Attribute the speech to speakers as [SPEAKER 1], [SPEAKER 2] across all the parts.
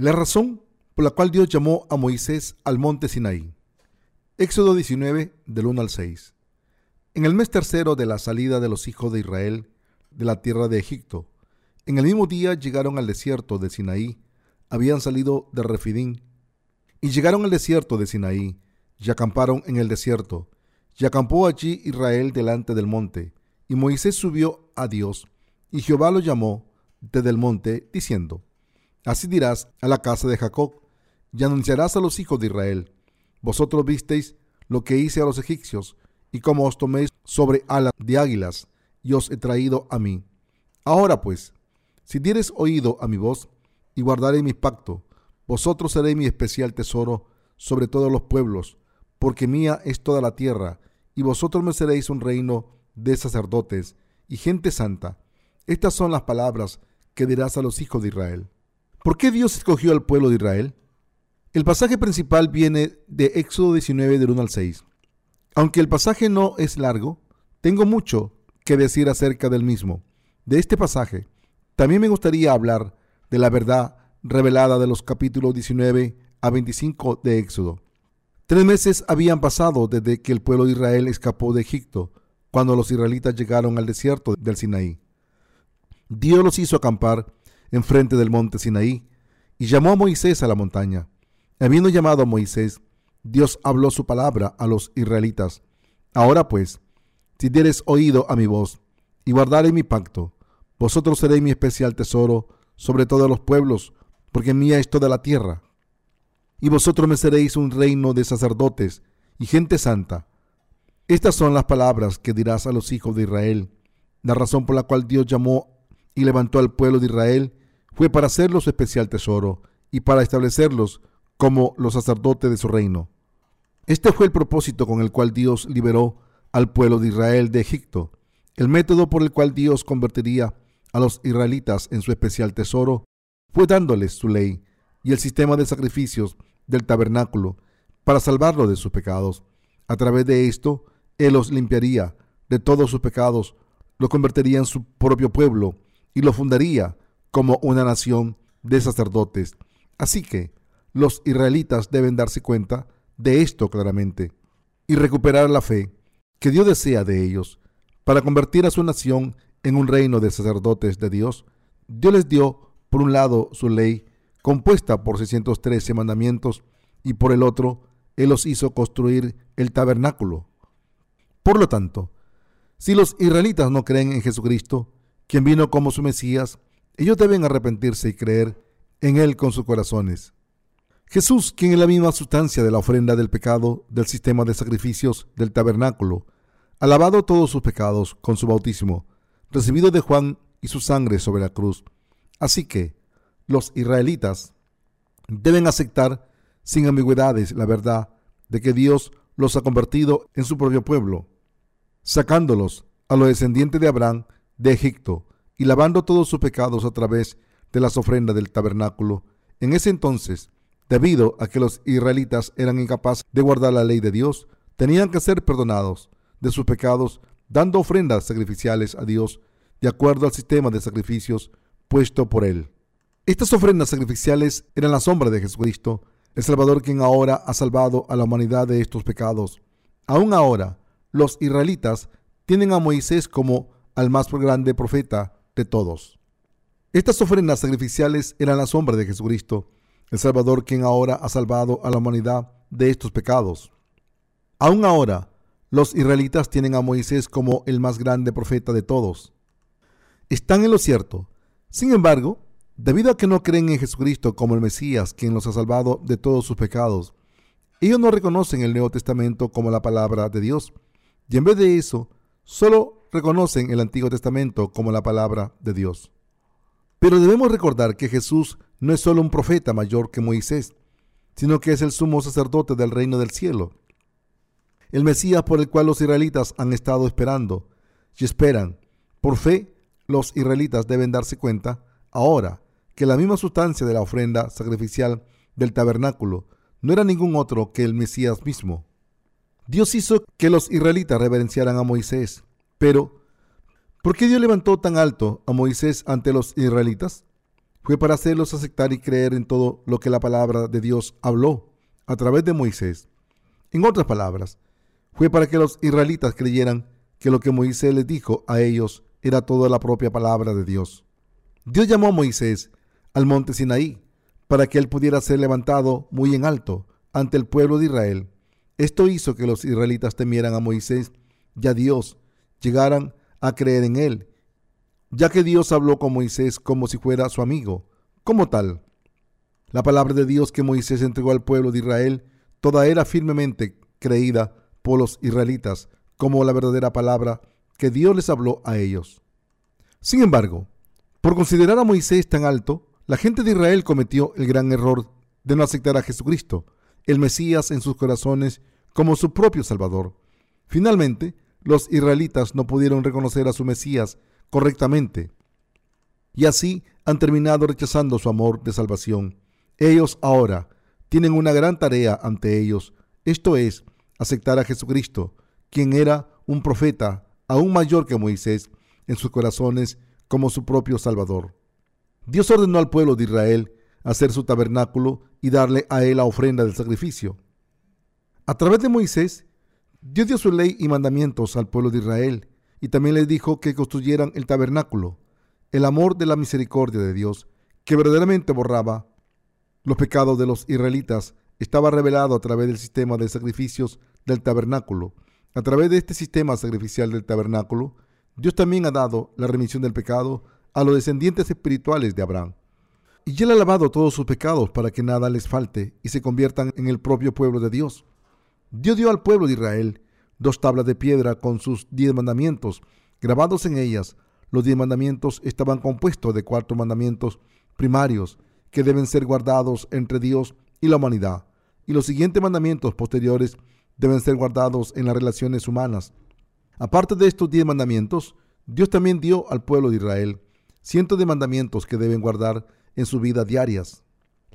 [SPEAKER 1] La razón por la cual Dios llamó a Moisés al monte Sinaí. Éxodo 19, del 1 al 6. En el mes tercero de la salida de los hijos de Israel de la tierra de Egipto, en el mismo día llegaron al desierto de Sinaí, habían salido de Refidín, y llegaron al desierto de Sinaí, y acamparon en el desierto, y acampó allí Israel delante del monte, y Moisés subió a Dios, y Jehová lo llamó desde el monte, diciendo, Así dirás a la casa de Jacob, y anunciarás a los hijos de Israel, vosotros visteis lo que hice a los egipcios, y cómo os toméis sobre alas de águilas, y os he traído a mí. Ahora pues, si dieres oído a mi voz, y guardaré mi pacto, vosotros seréis mi especial tesoro sobre todos los pueblos, porque mía es toda la tierra, y vosotros me seréis un reino de sacerdotes y gente santa. Estas son las palabras que dirás a los hijos de Israel. ¿Por qué Dios escogió al pueblo de Israel? El pasaje principal viene de Éxodo 19 del 1 al 6. Aunque el pasaje no es largo, tengo mucho que decir acerca del mismo. De este pasaje, también me gustaría hablar de la verdad revelada de los capítulos 19 a 25 de Éxodo. Tres meses habían pasado desde que el pueblo de Israel escapó de Egipto, cuando los israelitas llegaron al desierto del Sinaí. Dios los hizo acampar enfrente del monte Sinaí, y llamó a Moisés a la montaña. Habiendo llamado a Moisés, Dios habló su palabra a los israelitas. Ahora pues, si dieres oído a mi voz y guardaré mi pacto, vosotros seréis mi especial tesoro sobre todos los pueblos, porque mía es toda la tierra. Y vosotros me seréis un reino de sacerdotes y gente santa. Estas son las palabras que dirás a los hijos de Israel. La razón por la cual Dios llamó y levantó al pueblo de Israel fue para hacerlos especial tesoro y para establecerlos como los sacerdotes de su reino. Este fue el propósito con el cual Dios liberó al pueblo de Israel de Egipto. El método por el cual Dios convertiría a los israelitas en su especial tesoro fue dándoles su ley y el sistema de sacrificios del tabernáculo para salvarlo de sus pecados. A través de esto, Él los limpiaría de todos sus pecados, lo convertiría en su propio pueblo y lo fundaría como una nación de sacerdotes. Así que los israelitas deben darse cuenta de esto claramente y recuperar la fe que Dios desea de ellos para convertir a su nación en un reino de sacerdotes de Dios. Dios les dio, por un lado, su ley, compuesta por 613 mandamientos, y por el otro, Él los hizo construir el tabernáculo. Por lo tanto, si los israelitas no creen en Jesucristo, quien vino como su Mesías, ellos deben arrepentirse y creer en Él con sus corazones. Jesús, quien es la misma sustancia de la ofrenda del pecado del sistema de sacrificios del tabernáculo, ha lavado todos sus pecados con su bautismo, recibido de Juan y su sangre sobre la cruz. Así que los israelitas deben aceptar sin ambigüedades la verdad de que Dios los ha convertido en su propio pueblo, sacándolos a los descendientes de Abraham de Egipto y lavando todos sus pecados a través de las ofrendas del tabernáculo. En ese entonces, debido a que los israelitas eran incapaces de guardar la ley de Dios, tenían que ser perdonados de sus pecados dando ofrendas sacrificiales a Dios de acuerdo al sistema de sacrificios puesto por Él. Estas ofrendas sacrificiales eran la sombra de Jesucristo, el Salvador quien ahora ha salvado a la humanidad de estos pecados. Aún ahora, los israelitas tienen a Moisés como al más grande profeta de todos. Estas ofrendas sacrificiales eran la sombra de Jesucristo, el Salvador quien ahora ha salvado a la humanidad de estos pecados. Aún ahora, los israelitas tienen a Moisés como el más grande profeta de todos. Están en lo cierto. Sin embargo, debido a que no creen en Jesucristo como el Mesías, quien los ha salvado de todos sus pecados, ellos no reconocen el Nuevo Testamento como la palabra de Dios. Y en vez de eso, solo reconocen el Antiguo Testamento como la palabra de Dios. Pero debemos recordar que Jesús no es solo un profeta mayor que Moisés, sino que es el sumo sacerdote del reino del cielo. El Mesías por el cual los israelitas han estado esperando y esperan. Por fe, los israelitas deben darse cuenta ahora que la misma sustancia de la ofrenda sacrificial del tabernáculo no era ningún otro que el Mesías mismo. Dios hizo que los israelitas reverenciaran a Moisés pero, ¿por qué Dios levantó tan alto a Moisés ante los israelitas? fue para hacerlos aceptar y creer en todo lo que la palabra de Dios habló a través de Moisés. En otras palabras, fue para que los israelitas creyeran que lo que Moisés les dijo a ellos era toda la propia palabra de Dios. Dios llamó a Moisés al monte Sinaí para que él pudiera ser levantado muy en alto ante el pueblo de Israel. Esto hizo que los israelitas temieran a Moisés y a Dios, llegaran a creer en él ya que Dios habló con Moisés como si fuera su amigo. Como tal, la palabra de Dios que Moisés entregó al pueblo de Israel, toda era firmemente creída por los israelitas como la verdadera palabra que Dios les habló a ellos. Sin embargo, por considerar a Moisés tan alto, la gente de Israel cometió el gran error de no aceptar a Jesucristo, el Mesías en sus corazones, como su propio Salvador. Finalmente, los israelitas no pudieron reconocer a su Mesías correctamente. Y así han terminado rechazando su amor de salvación. Ellos ahora tienen una gran tarea ante ellos, esto es, aceptar a Jesucristo, quien era un profeta aún mayor que Moisés en sus corazones como su propio Salvador. Dios ordenó al pueblo de Israel hacer su tabernáculo y darle a él la ofrenda del sacrificio. A través de Moisés, Dios dio su ley y mandamientos al pueblo de Israel y también les dijo que construyeran el tabernáculo, el amor de la misericordia de Dios, que verdaderamente borraba los pecados de los israelitas, estaba revelado a través del sistema de sacrificios del tabernáculo. A través de este sistema sacrificial del tabernáculo, Dios también ha dado la remisión del pecado a los descendientes espirituales de Abraham. Y él ha lavado todos sus pecados para que nada les falte y se conviertan en el propio pueblo de Dios. Dios dio al pueblo de Israel dos tablas de piedra con sus diez mandamientos grabados en ellas. Los diez mandamientos estaban compuestos de cuatro mandamientos primarios que deben ser guardados entre Dios y la humanidad. Y los siguientes mandamientos posteriores deben ser guardados en las relaciones humanas. Aparte de estos diez mandamientos, Dios también dio al pueblo de Israel cientos de mandamientos que deben guardar en su vida diarias.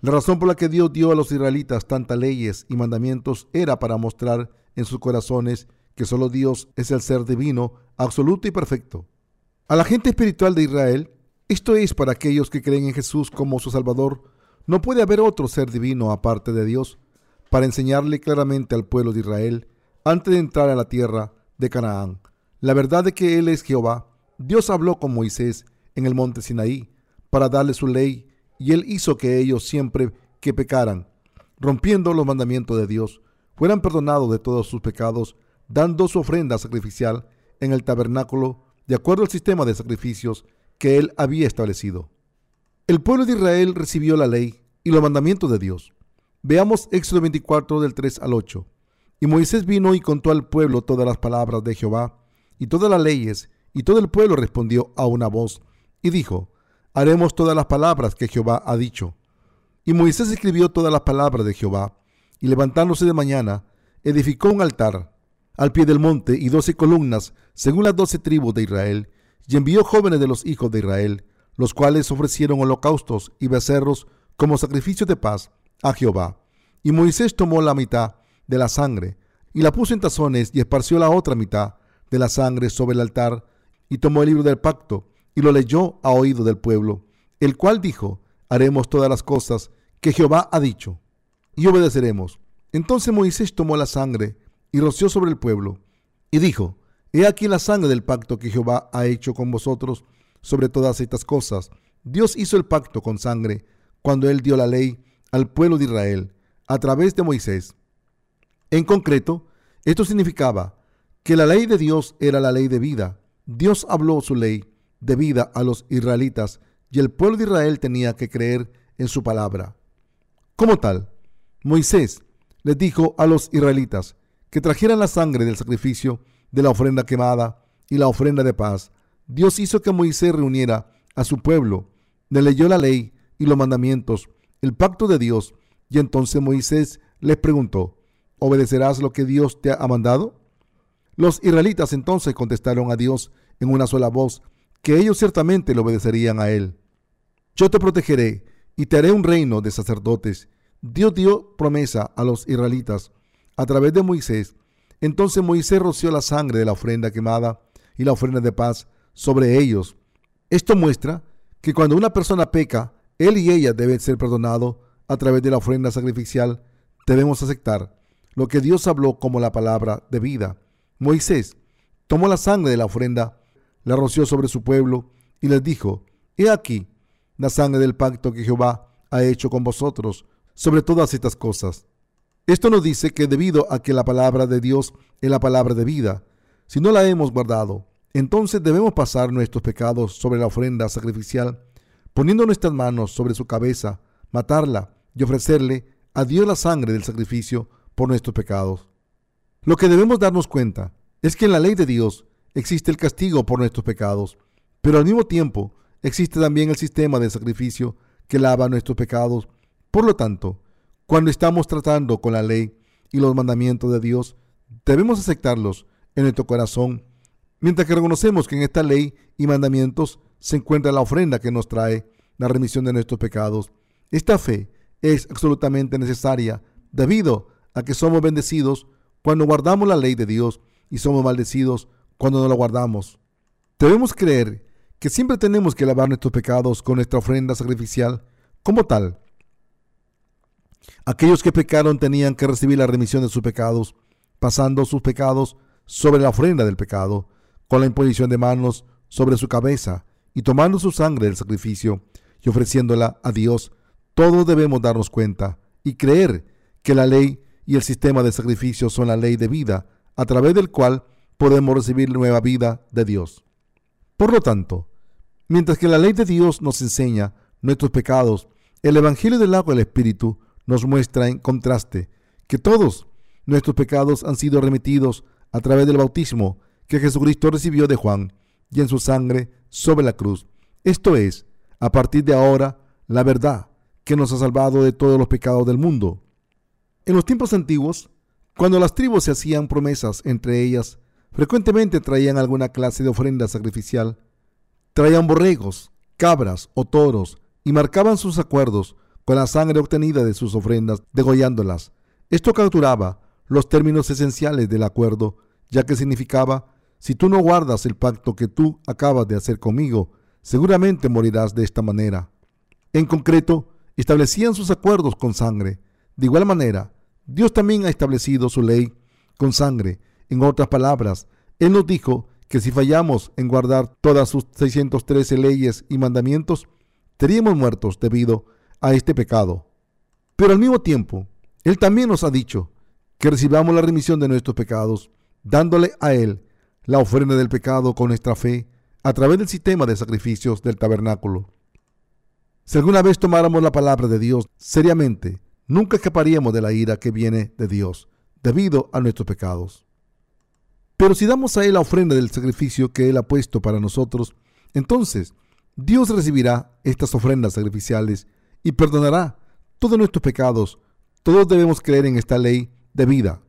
[SPEAKER 1] La razón por la que Dios dio a los israelitas tantas leyes y mandamientos era para mostrar en sus corazones que solo Dios es el ser divino, absoluto y perfecto. A la gente espiritual de Israel, esto es para aquellos que creen en Jesús como su Salvador, no puede haber otro ser divino aparte de Dios, para enseñarle claramente al pueblo de Israel, antes de entrar a la tierra de Canaán, la verdad de que Él es Jehová. Dios habló con Moisés en el monte Sinaí para darle su ley, y Él hizo que ellos siempre que pecaran, rompiendo los mandamientos de Dios, fueran perdonados de todos sus pecados, dando su ofrenda sacrificial en el tabernáculo de acuerdo al sistema de sacrificios que él había establecido. El pueblo de Israel recibió la ley y los mandamientos de Dios. Veamos Éxodo 24 del 3 al 8. Y Moisés vino y contó al pueblo todas las palabras de Jehová y todas las leyes, y todo el pueblo respondió a una voz y dijo, haremos todas las palabras que Jehová ha dicho. Y Moisés escribió todas las palabras de Jehová y levantándose de mañana, edificó un altar al pie del monte y doce columnas, según las doce tribus de Israel, y envió jóvenes de los hijos de Israel, los cuales ofrecieron holocaustos y becerros como sacrificio de paz a Jehová. Y Moisés tomó la mitad de la sangre y la puso en tazones y esparció la otra mitad de la sangre sobre el altar y tomó el libro del pacto y lo leyó a oído del pueblo, el cual dijo, haremos todas las cosas que Jehová ha dicho y obedeceremos. Entonces Moisés tomó la sangre y roció sobre el pueblo, y dijo, He aquí la sangre del pacto que Jehová ha hecho con vosotros sobre todas estas cosas. Dios hizo el pacto con sangre cuando él dio la ley al pueblo de Israel a través de Moisés. En concreto, esto significaba que la ley de Dios era la ley de vida. Dios habló su ley de vida a los israelitas y el pueblo de Israel tenía que creer en su palabra. Como tal, Moisés les dijo a los israelitas que trajeran la sangre del sacrificio de la ofrenda quemada y la ofrenda de paz. Dios hizo que Moisés reuniera a su pueblo, le leyó la ley y los mandamientos, el pacto de Dios, y entonces Moisés les preguntó, ¿obedecerás lo que Dios te ha mandado? Los israelitas entonces contestaron a Dios en una sola voz, que ellos ciertamente le obedecerían a él. Yo te protegeré y te haré un reino de sacerdotes Dios dio promesa a los israelitas a través de Moisés. Entonces Moisés roció la sangre de la ofrenda quemada y la ofrenda de paz sobre ellos. Esto muestra que cuando una persona peca, él y ella deben ser perdonados a través de la ofrenda sacrificial. Debemos aceptar lo que Dios habló como la palabra de vida. Moisés tomó la sangre de la ofrenda, la roció sobre su pueblo y les dijo, He aquí la sangre del pacto que Jehová ha hecho con vosotros sobre todas estas cosas. Esto nos dice que debido a que la palabra de Dios es la palabra de vida, si no la hemos guardado, entonces debemos pasar nuestros pecados sobre la ofrenda sacrificial, poniendo nuestras manos sobre su cabeza, matarla y ofrecerle a Dios la sangre del sacrificio por nuestros pecados. Lo que debemos darnos cuenta es que en la ley de Dios existe el castigo por nuestros pecados, pero al mismo tiempo existe también el sistema de sacrificio que lava nuestros pecados. Por lo tanto, cuando estamos tratando con la ley y los mandamientos de Dios, debemos aceptarlos en nuestro corazón, mientras que reconocemos que en esta ley y mandamientos se encuentra la ofrenda que nos trae la remisión de nuestros pecados. Esta fe es absolutamente necesaria debido a que somos bendecidos cuando guardamos la ley de Dios y somos maldecidos cuando no la guardamos. Debemos creer que siempre tenemos que lavar nuestros pecados con nuestra ofrenda sacrificial como tal. Aquellos que pecaron tenían que recibir la remisión de sus pecados, pasando sus pecados sobre la ofrenda del pecado, con la imposición de manos sobre su cabeza y tomando su sangre del sacrificio y ofreciéndola a Dios. Todos debemos darnos cuenta y creer que la ley y el sistema de sacrificio son la ley de vida, a través del cual podemos recibir nueva vida de Dios. Por lo tanto, Mientras que la ley de Dios nos enseña nuestros pecados, el Evangelio del agua del Espíritu nos muestra en contraste que todos nuestros pecados han sido remitidos a través del bautismo que Jesucristo recibió de Juan y en su sangre sobre la cruz. Esto es, a partir de ahora, la verdad que nos ha salvado de todos los pecados del mundo. En los tiempos antiguos, cuando las tribus se hacían promesas entre ellas, frecuentemente traían alguna clase de ofrenda sacrificial Traían borregos, cabras o toros y marcaban sus acuerdos con la sangre obtenida de sus ofrendas, degollándolas. Esto capturaba los términos esenciales del acuerdo, ya que significaba, si tú no guardas el pacto que tú acabas de hacer conmigo, seguramente morirás de esta manera. En concreto, establecían sus acuerdos con sangre. De igual manera, Dios también ha establecido su ley con sangre. En otras palabras, Él nos dijo que si fallamos en guardar todas sus 613 leyes y mandamientos, seríamos muertos debido a este pecado. Pero al mismo tiempo, Él también nos ha dicho que recibamos la remisión de nuestros pecados, dándole a Él la ofrenda del pecado con nuestra fe a través del sistema de sacrificios del tabernáculo. Si alguna vez tomáramos la palabra de Dios seriamente, nunca escaparíamos de la ira que viene de Dios debido a nuestros pecados. Pero si damos a Él la ofrenda del sacrificio que Él ha puesto para nosotros, entonces Dios recibirá estas ofrendas sacrificiales y perdonará todos nuestros pecados. Todos debemos creer en esta ley de vida.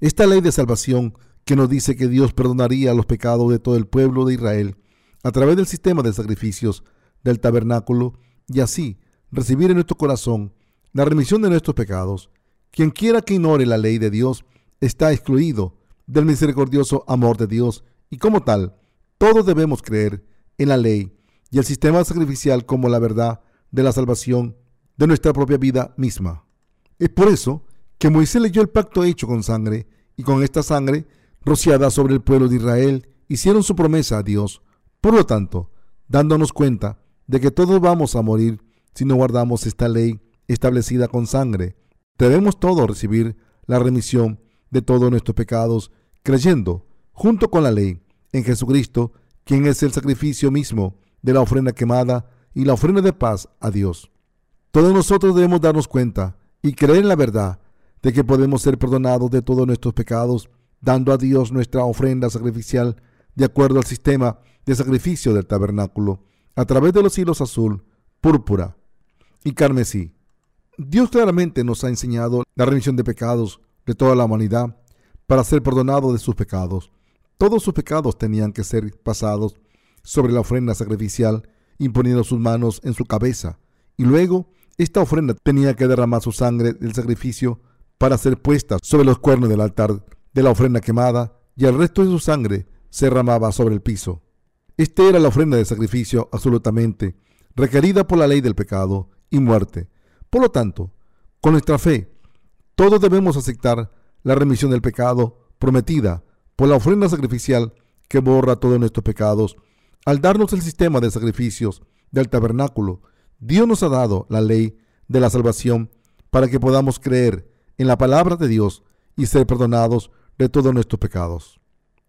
[SPEAKER 1] Esta ley de salvación que nos dice que Dios perdonaría los pecados de todo el pueblo de Israel a través del sistema de sacrificios del tabernáculo y así recibir en nuestro corazón la remisión de nuestros pecados. Quien quiera que ignore la ley de Dios está excluido del misericordioso amor de Dios y como tal, todos debemos creer en la ley y el sistema sacrificial como la verdad de la salvación de nuestra propia vida misma. Es por eso que Moisés leyó el pacto hecho con sangre y con esta sangre rociada sobre el pueblo de Israel hicieron su promesa a Dios. Por lo tanto, dándonos cuenta de que todos vamos a morir si no guardamos esta ley establecida con sangre, debemos todos recibir la remisión de todos nuestros pecados, creyendo, junto con la ley, en Jesucristo, quien es el sacrificio mismo de la ofrenda quemada y la ofrenda de paz a Dios. Todos nosotros debemos darnos cuenta y creer en la verdad de que podemos ser perdonados de todos nuestros pecados, dando a Dios nuestra ofrenda sacrificial de acuerdo al sistema de sacrificio del tabernáculo, a través de los hilos azul, púrpura y carmesí. Dios claramente nos ha enseñado la remisión de pecados de toda la humanidad para ser perdonado de sus pecados. Todos sus pecados tenían que ser pasados sobre la ofrenda sacrificial, imponiendo sus manos en su cabeza, y luego esta ofrenda tenía que derramar su sangre del sacrificio para ser puesta sobre los cuernos del altar de la ofrenda quemada, y el resto de su sangre se derramaba sobre el piso. Esta era la ofrenda de sacrificio absolutamente requerida por la ley del pecado y muerte. Por lo tanto, con nuestra fe, todos debemos aceptar la remisión del pecado prometida por la ofrenda sacrificial que borra todos nuestros pecados. Al darnos el sistema de sacrificios del tabernáculo, Dios nos ha dado la ley de la salvación para que podamos creer en la palabra de Dios y ser perdonados de todos nuestros pecados.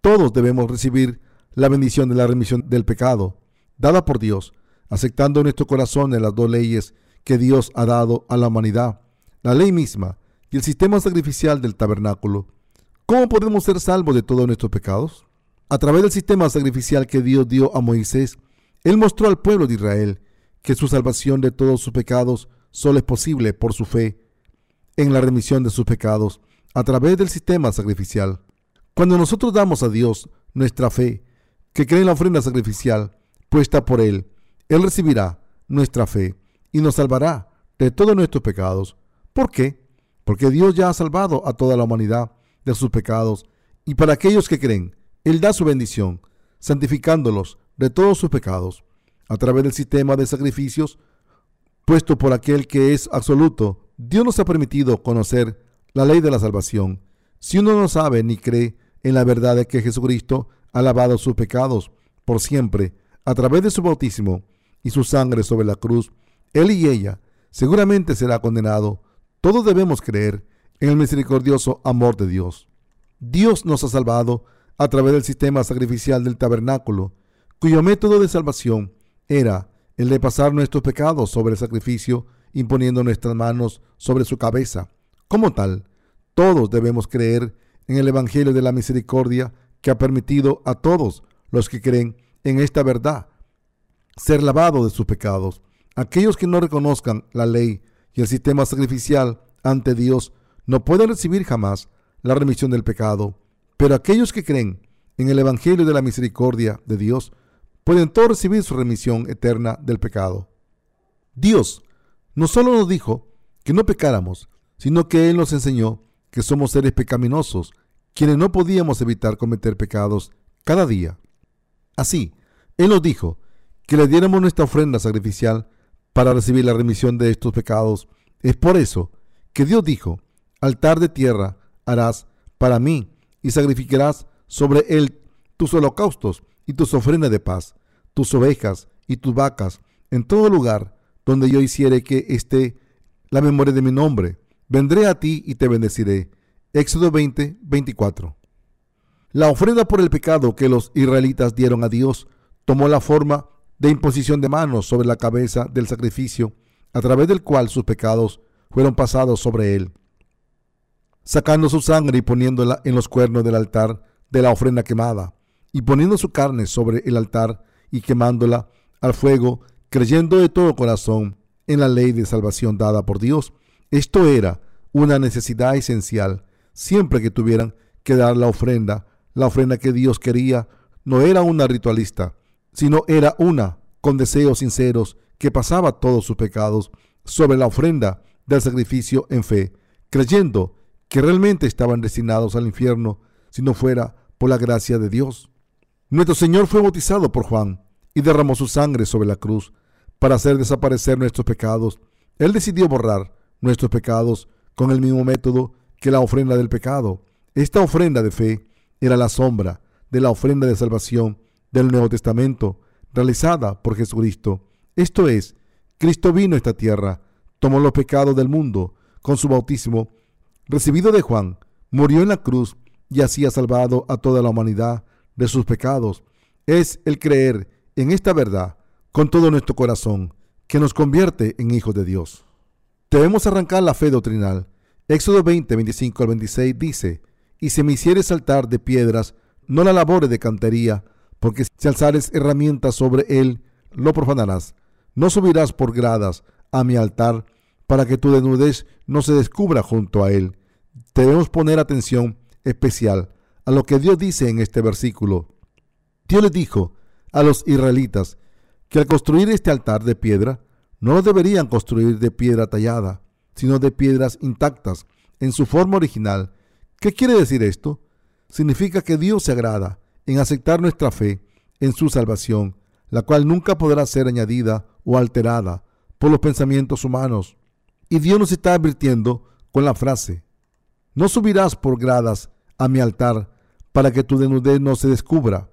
[SPEAKER 1] Todos debemos recibir la bendición de la remisión del pecado, dada por Dios, aceptando en nuestro corazón las dos leyes que Dios ha dado a la humanidad, la ley misma y el sistema sacrificial del tabernáculo. ¿Cómo podemos ser salvos de todos nuestros pecados? A través del sistema sacrificial que Dios dio a Moisés, Él mostró al pueblo de Israel que su salvación de todos sus pecados solo es posible por su fe en la remisión de sus pecados a través del sistema sacrificial. Cuando nosotros damos a Dios nuestra fe, que cree en la ofrenda sacrificial puesta por Él, Él recibirá nuestra fe y nos salvará de todos nuestros pecados. ¿Por qué? Porque Dios ya ha salvado a toda la humanidad de sus pecados y para aquellos que creen, Él da su bendición, santificándolos de todos sus pecados a través del sistema de sacrificios puesto por aquel que es absoluto. Dios nos ha permitido conocer la ley de la salvación. Si uno no sabe ni cree en la verdad de que Jesucristo ha lavado sus pecados por siempre a través de su bautismo y su sangre sobre la cruz, él y ella seguramente será condenado. Todos debemos creer en el misericordioso amor de Dios. Dios nos ha salvado a través del sistema sacrificial del tabernáculo, cuyo método de salvación era el de pasar nuestros pecados sobre el sacrificio, imponiendo nuestras manos sobre su cabeza. Como tal, todos debemos creer en el Evangelio de la Misericordia que ha permitido a todos los que creen en esta verdad ser lavados de sus pecados. Aquellos que no reconozcan la ley y el sistema sacrificial ante Dios no pueden recibir jamás la remisión del pecado, pero aquellos que creen en el Evangelio de la Misericordia de Dios pueden todos recibir su remisión eterna del pecado. Dios no solo nos dijo que no pecáramos, sino que Él nos enseñó que somos seres pecaminosos, quienes no podíamos evitar cometer pecados cada día. Así, Él nos dijo que le diéramos nuestra ofrenda sacrificial para recibir la remisión de estos pecados. Es por eso que Dios dijo, altar de tierra harás para mí y sacrificarás sobre él tus holocaustos y tus ofrendas de paz, tus ovejas y tus vacas, en todo lugar donde yo hiciere que esté la memoria de mi nombre. Vendré a ti y te bendeciré. Éxodo 20, 24. La ofrenda por el pecado que los israelitas dieron a Dios tomó la forma de imposición de manos sobre la cabeza del sacrificio, a través del cual sus pecados fueron pasados sobre él, sacando su sangre y poniéndola en los cuernos del altar de la ofrenda quemada y poniendo su carne sobre el altar y quemándola al fuego, creyendo de todo corazón en la ley de salvación dada por Dios. Esto era una necesidad esencial siempre que tuvieran que dar la ofrenda. La ofrenda que Dios quería no era una ritualista, sino era una con deseos sinceros que pasaba todos sus pecados sobre la ofrenda del sacrificio en fe, creyendo que realmente estaban destinados al infierno si no fuera por la gracia de Dios. Nuestro Señor fue bautizado por Juan y derramó su sangre sobre la cruz para hacer desaparecer nuestros pecados. Él decidió borrar nuestros pecados con el mismo método que la ofrenda del pecado. Esta ofrenda de fe era la sombra de la ofrenda de salvación del Nuevo Testamento realizada por Jesucristo. Esto es, Cristo vino a esta tierra, tomó los pecados del mundo con su bautismo, recibido de Juan, murió en la cruz y así ha salvado a toda la humanidad de sus pecados. Es el creer en esta verdad con todo nuestro corazón que nos convierte en hijos de Dios. Debemos arrancar la fe doctrinal. Éxodo 20, 25 al 26 dice, Y si me hicieres saltar de piedras, no la labores de cantería, porque si alzares herramientas sobre él, lo profanarás. No subirás por gradas a mi altar, para que tu desnudez no se descubra junto a él. Debemos poner atención especial a lo que Dios dice en este versículo. Dios les dijo a los israelitas que al construir este altar de piedra, no lo deberían construir de piedra tallada, sino de piedras intactas en su forma original. ¿Qué quiere decir esto? Significa que Dios se agrada en aceptar nuestra fe en su salvación, la cual nunca podrá ser añadida o alterada por los pensamientos humanos. Y Dios nos está advirtiendo con la frase, no subirás por gradas a mi altar para que tu desnudez no se descubra.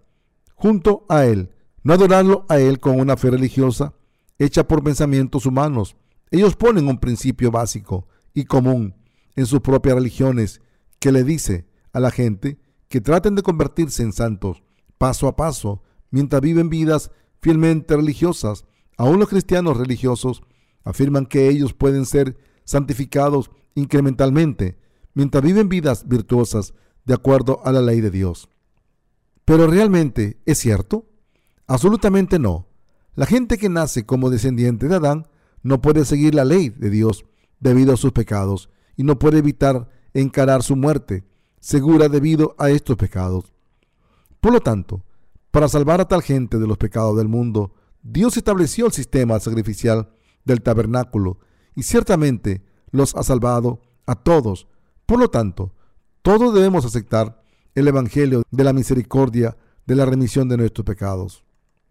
[SPEAKER 1] Junto a Él, no adorarlo a Él con una fe religiosa hecha por pensamientos humanos. Ellos ponen un principio básico y común en sus propias religiones que le dice a la gente que traten de convertirse en santos paso a paso mientras viven vidas fielmente religiosas. Aún los cristianos religiosos afirman que ellos pueden ser santificados incrementalmente mientras viven vidas virtuosas de acuerdo a la ley de Dios. Pero realmente, ¿es cierto? Absolutamente no. La gente que nace como descendiente de Adán no puede seguir la ley de Dios debido a sus pecados y no puede evitar encarar su muerte segura debido a estos pecados. Por lo tanto, para salvar a tal gente de los pecados del mundo, Dios estableció el sistema sacrificial del tabernáculo y ciertamente los ha salvado a todos. Por lo tanto, todos debemos aceptar el Evangelio de la misericordia de la remisión de nuestros pecados,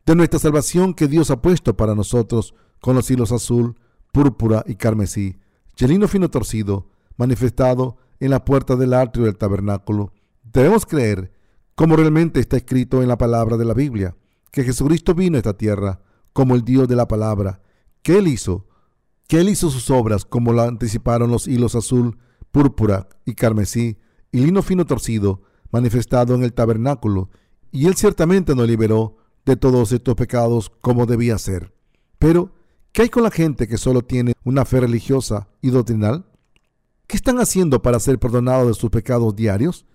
[SPEAKER 1] de nuestra salvación que Dios ha puesto para nosotros con los hilos azul, púrpura y carmesí, chelino fino torcido, manifestado en la puerta del atrio del tabernáculo. Debemos creer, como realmente está escrito en la palabra de la Biblia, que Jesucristo vino a esta tierra como el Dios de la palabra, que Él hizo, que Él hizo sus obras como lo anticiparon los hilos azul, púrpura y carmesí, y lino fino torcido, manifestado en el tabernáculo, y Él ciertamente nos liberó de todos estos pecados como debía ser. Pero, ¿qué hay con la gente que solo tiene una fe religiosa y doctrinal? ¿Qué están haciendo para ser perdonados de sus pecados diarios?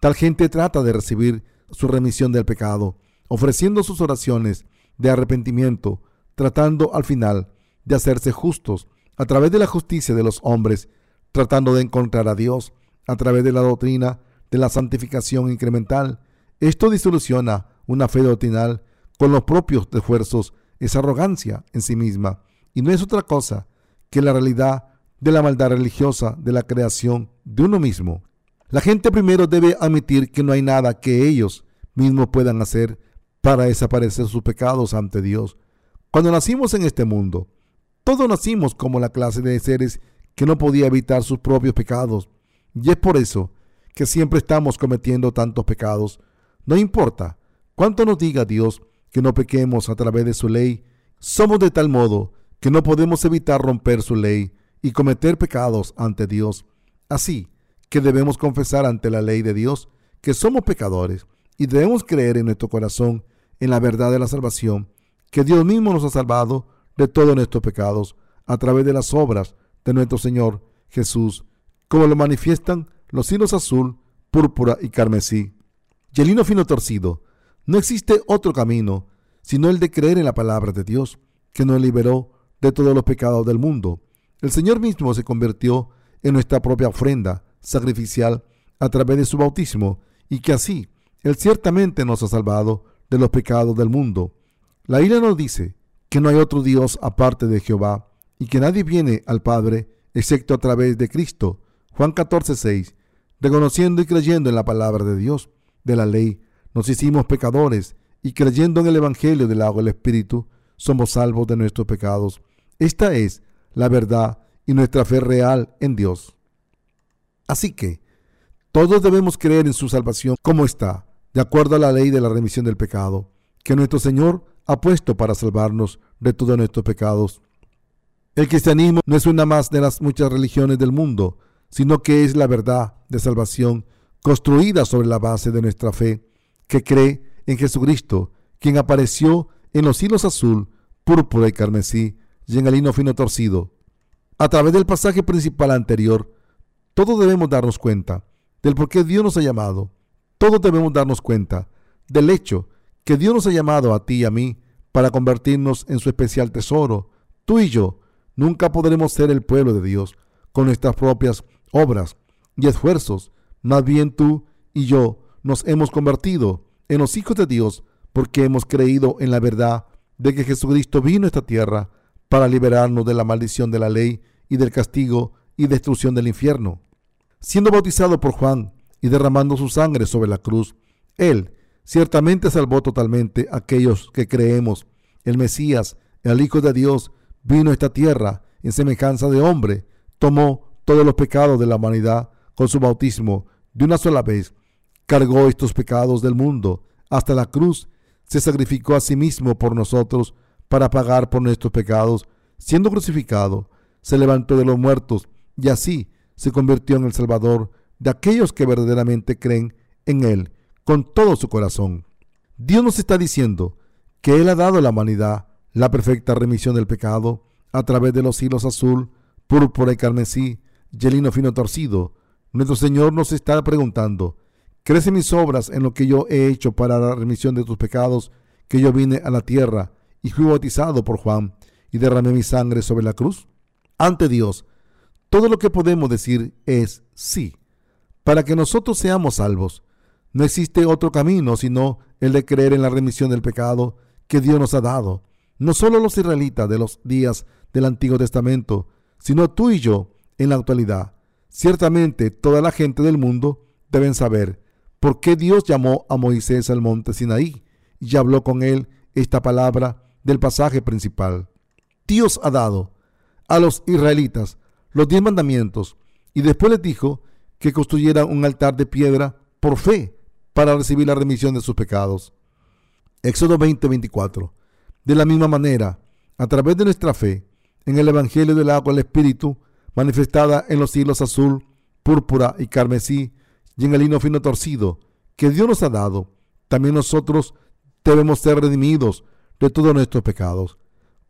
[SPEAKER 1] Tal gente trata de recibir su remisión del pecado, ofreciendo sus oraciones de arrepentimiento, tratando al final de hacerse justos a través de la justicia de los hombres, tratando de encontrar a Dios a través de la doctrina de la santificación incremental. Esto disoluciona una fe doctrinal con los propios esfuerzos, es arrogancia en sí misma y no es otra cosa que la realidad de la maldad religiosa de la creación de uno mismo. La gente primero debe admitir que no hay nada que ellos mismos puedan hacer para desaparecer sus pecados ante Dios. Cuando nacimos en este mundo, todos nacimos como la clase de seres que no podía evitar sus propios pecados. Y es por eso que siempre estamos cometiendo tantos pecados. No importa cuánto nos diga Dios que no pequemos a través de su ley, somos de tal modo que no podemos evitar romper su ley y cometer pecados ante Dios. Así que debemos confesar ante la ley de Dios que somos pecadores y debemos creer en nuestro corazón en la verdad de la salvación, que Dios mismo nos ha salvado de todos nuestros pecados a través de las obras de nuestro Señor Jesús, como lo manifiestan los hilos azul, púrpura y carmesí. Y el hino fino torcido. No existe otro camino sino el de creer en la palabra de Dios, que nos liberó de todos los pecados del mundo el Señor mismo se convirtió en nuestra propia ofrenda sacrificial a través de su bautismo y que así Él ciertamente nos ha salvado de los pecados del mundo. La ira nos dice que no hay otro Dios aparte de Jehová y que nadie viene al Padre excepto a través de Cristo. Juan 14, 6. Reconociendo y creyendo en la palabra de Dios, de la ley, nos hicimos pecadores y creyendo en el Evangelio del agua del Espíritu, somos salvos de nuestros pecados. Esta es la verdad y nuestra fe real en Dios. Así que todos debemos creer en su salvación como está, de acuerdo a la ley de la remisión del pecado, que nuestro Señor ha puesto para salvarnos de todos nuestros pecados. El cristianismo no es una más de las muchas religiones del mundo, sino que es la verdad de salvación construida sobre la base de nuestra fe, que cree en Jesucristo, quien apareció en los hilos azul, púrpura y carmesí y en el hino fino torcido. A través del pasaje principal anterior, todos debemos darnos cuenta del por qué Dios nos ha llamado. Todos debemos darnos cuenta del hecho que Dios nos ha llamado a ti y a mí para convertirnos en su especial tesoro. Tú y yo nunca podremos ser el pueblo de Dios con nuestras propias obras y esfuerzos. Más bien tú y yo nos hemos convertido en los hijos de Dios porque hemos creído en la verdad de que Jesucristo vino a esta tierra para liberarnos de la maldición de la ley y del castigo y destrucción del infierno. Siendo bautizado por Juan y derramando su sangre sobre la cruz, Él ciertamente salvó totalmente a aquellos que creemos. El Mesías el Hijo de Dios, vino a esta tierra en semejanza de hombre, tomó todos los pecados de la humanidad con su bautismo de una sola vez, cargó estos pecados del mundo hasta la cruz, se sacrificó a sí mismo por nosotros para pagar por nuestros pecados, siendo crucificado, se levantó de los muertos y así se convirtió en el Salvador de aquellos que verdaderamente creen en Él con todo su corazón. Dios nos está diciendo que Él ha dado a la humanidad la perfecta remisión del pecado a través de los hilos azul, púrpura y carmesí, y el fino torcido. Nuestro Señor nos está preguntando, ¿crece mis obras en lo que yo he hecho para la remisión de tus pecados, que yo vine a la tierra y fui bautizado por Juan y derramé mi sangre sobre la cruz? Ante Dios, todo lo que podemos decir es sí, para que nosotros seamos salvos. No existe otro camino sino el de creer en la remisión del pecado que Dios nos ha dado. No solo los israelitas de los días del Antiguo Testamento, sino tú y yo en la actualidad. Ciertamente toda la gente del mundo deben saber por qué Dios llamó a Moisés al monte Sinaí y habló con él esta palabra del pasaje principal. Dios ha dado a los israelitas los diez mandamientos y después les dijo que construyeran un altar de piedra por fe para recibir la remisión de sus pecados. Éxodo 20:24. De la misma manera, a través de nuestra fe en el Evangelio del agua del Espíritu, manifestada en los hilos azul, púrpura y carmesí, y en el lino fino torcido, que Dios nos ha dado, también nosotros debemos ser redimidos de todos nuestros pecados.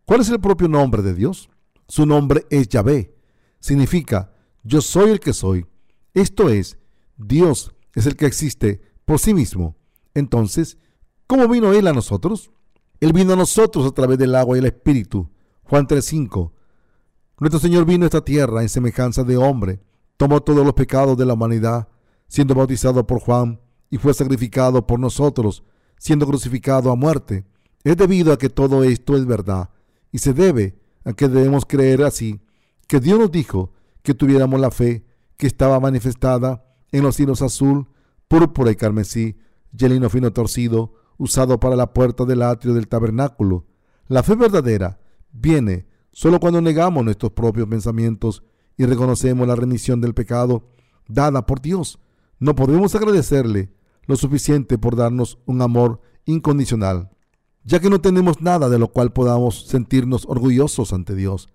[SPEAKER 1] ¿Cuál es el propio nombre de Dios? Su nombre es Yahvé. Significa, yo soy el que soy. Esto es, Dios es el que existe por sí mismo. Entonces, ¿cómo vino Él a nosotros? Él vino a nosotros a través del agua y el Espíritu. Juan 3:5. Nuestro Señor vino a esta tierra en semejanza de hombre, tomó todos los pecados de la humanidad, siendo bautizado por Juan, y fue sacrificado por nosotros, siendo crucificado a muerte. Es debido a que todo esto es verdad, y se debe a que debemos creer así, que Dios nos dijo que tuviéramos la fe que estaba manifestada en los hilos azul, púrpura y carmesí, y el fino torcido, usado para la puerta del atrio del tabernáculo. La fe verdadera viene solo cuando negamos nuestros propios pensamientos y reconocemos la remisión del pecado dada por Dios. No podemos agradecerle lo suficiente por darnos un amor incondicional, ya que no tenemos nada de lo cual podamos sentirnos orgullosos ante Dios.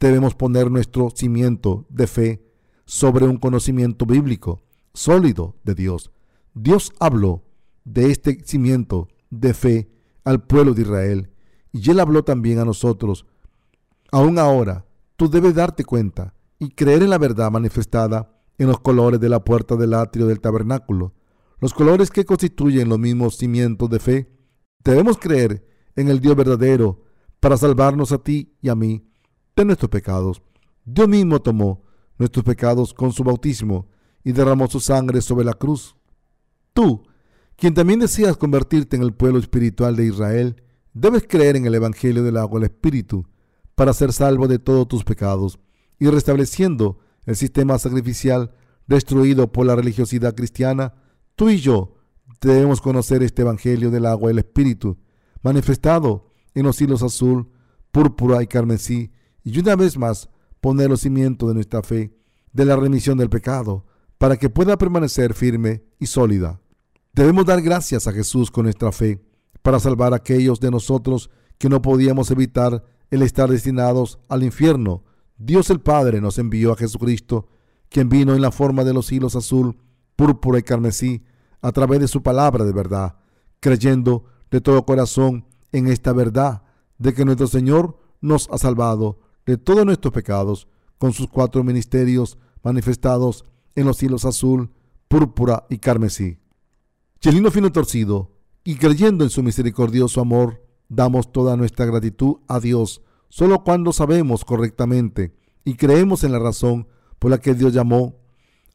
[SPEAKER 1] Debemos poner nuestro cimiento de fe sobre un conocimiento bíblico sólido de Dios. Dios habló de este cimiento de fe al pueblo de Israel y él habló también a nosotros. Aún ahora, tú debes darte cuenta y creer en la verdad manifestada en los colores de la puerta del atrio del tabernáculo, los colores que constituyen los mismos cimientos de fe. Debemos creer en el Dios verdadero para salvarnos a ti y a mí de nuestros pecados. Dios mismo tomó nuestros pecados con su bautismo y derramó su sangre sobre la cruz. Tú, quien también deseas convertirte en el pueblo espiritual de Israel, Debes creer en el Evangelio del agua del Espíritu para ser salvo de todos tus pecados y restableciendo el sistema sacrificial destruido por la religiosidad cristiana, tú y yo debemos conocer este Evangelio del agua del Espíritu, manifestado en los hilos azul, púrpura y carmesí, y una vez más poner los cimientos de nuestra fe, de la remisión del pecado, para que pueda permanecer firme y sólida. Debemos dar gracias a Jesús con nuestra fe para salvar a aquellos de nosotros que no podíamos evitar el estar destinados al infierno. Dios el Padre nos envió a Jesucristo, quien vino en la forma de los hilos azul, púrpura y carmesí, a través de su palabra de verdad, creyendo de todo corazón en esta verdad de que nuestro Señor nos ha salvado de todos nuestros pecados con sus cuatro ministerios manifestados en los hilos azul, púrpura y carmesí. Chelino fino torcido y creyendo en su misericordioso amor, damos toda nuestra gratitud a Dios solo cuando sabemos correctamente y creemos en la razón por la que Dios llamó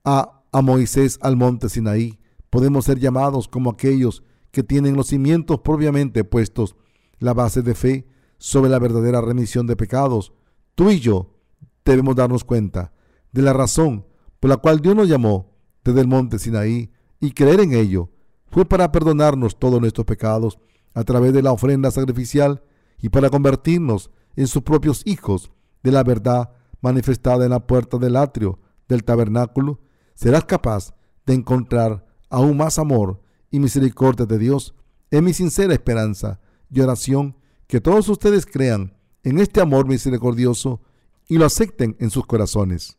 [SPEAKER 1] a, a Moisés al monte Sinaí. Podemos ser llamados como aquellos que tienen los cimientos propiamente puestos, la base de fe sobre la verdadera remisión de pecados. Tú y yo debemos darnos cuenta de la razón por la cual Dios nos llamó desde el monte Sinaí y creer en ello fue para perdonarnos todos nuestros pecados a través de la ofrenda sacrificial y para convertirnos en sus propios hijos de la verdad manifestada en la puerta del atrio del tabernáculo, serás capaz de encontrar aún más amor y misericordia de Dios. Es mi sincera esperanza y oración que todos ustedes crean en este amor misericordioso y lo acepten en sus corazones.